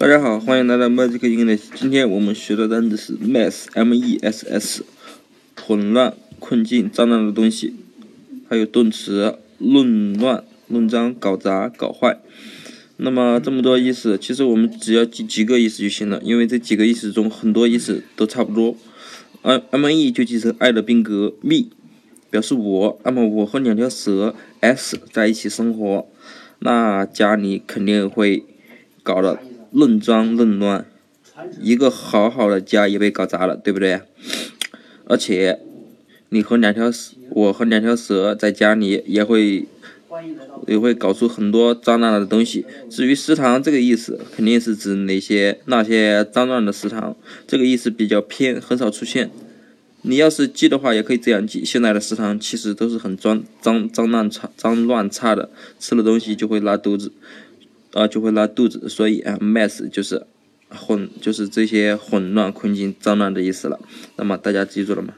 大家好，欢迎来到 Magic English。今天我们学的单词是 mess，m-e-s-s，混乱、困境、脏乱的东西。还有动词弄乱、弄脏、搞砸、搞坏。那么这么多意思，其实我们只要记几个意思就行了，因为这几个意思中很多意思都差不多。m m-e 就记成爱的宾格，me 表示我，那么我和两条蛇 s 在一起生活，那家里肯定会搞得。弄脏弄乱，一个好好的家也被搞砸了，对不对？而且，你和两条蛇，我和两条蛇在家里也会，也会搞出很多脏乱的东西。至于食堂这个意思，肯定是指那些那些脏乱的食堂，这个意思比较偏，很少出现。你要是记的话，也可以这样记：现在的食堂其实都是很脏脏脏乱差脏乱差的，吃了东西就会拉肚子。啊，就会拉肚子，所以啊，mess 就是混，就是这些混乱、困境、脏乱的意思了。那么大家记住了吗？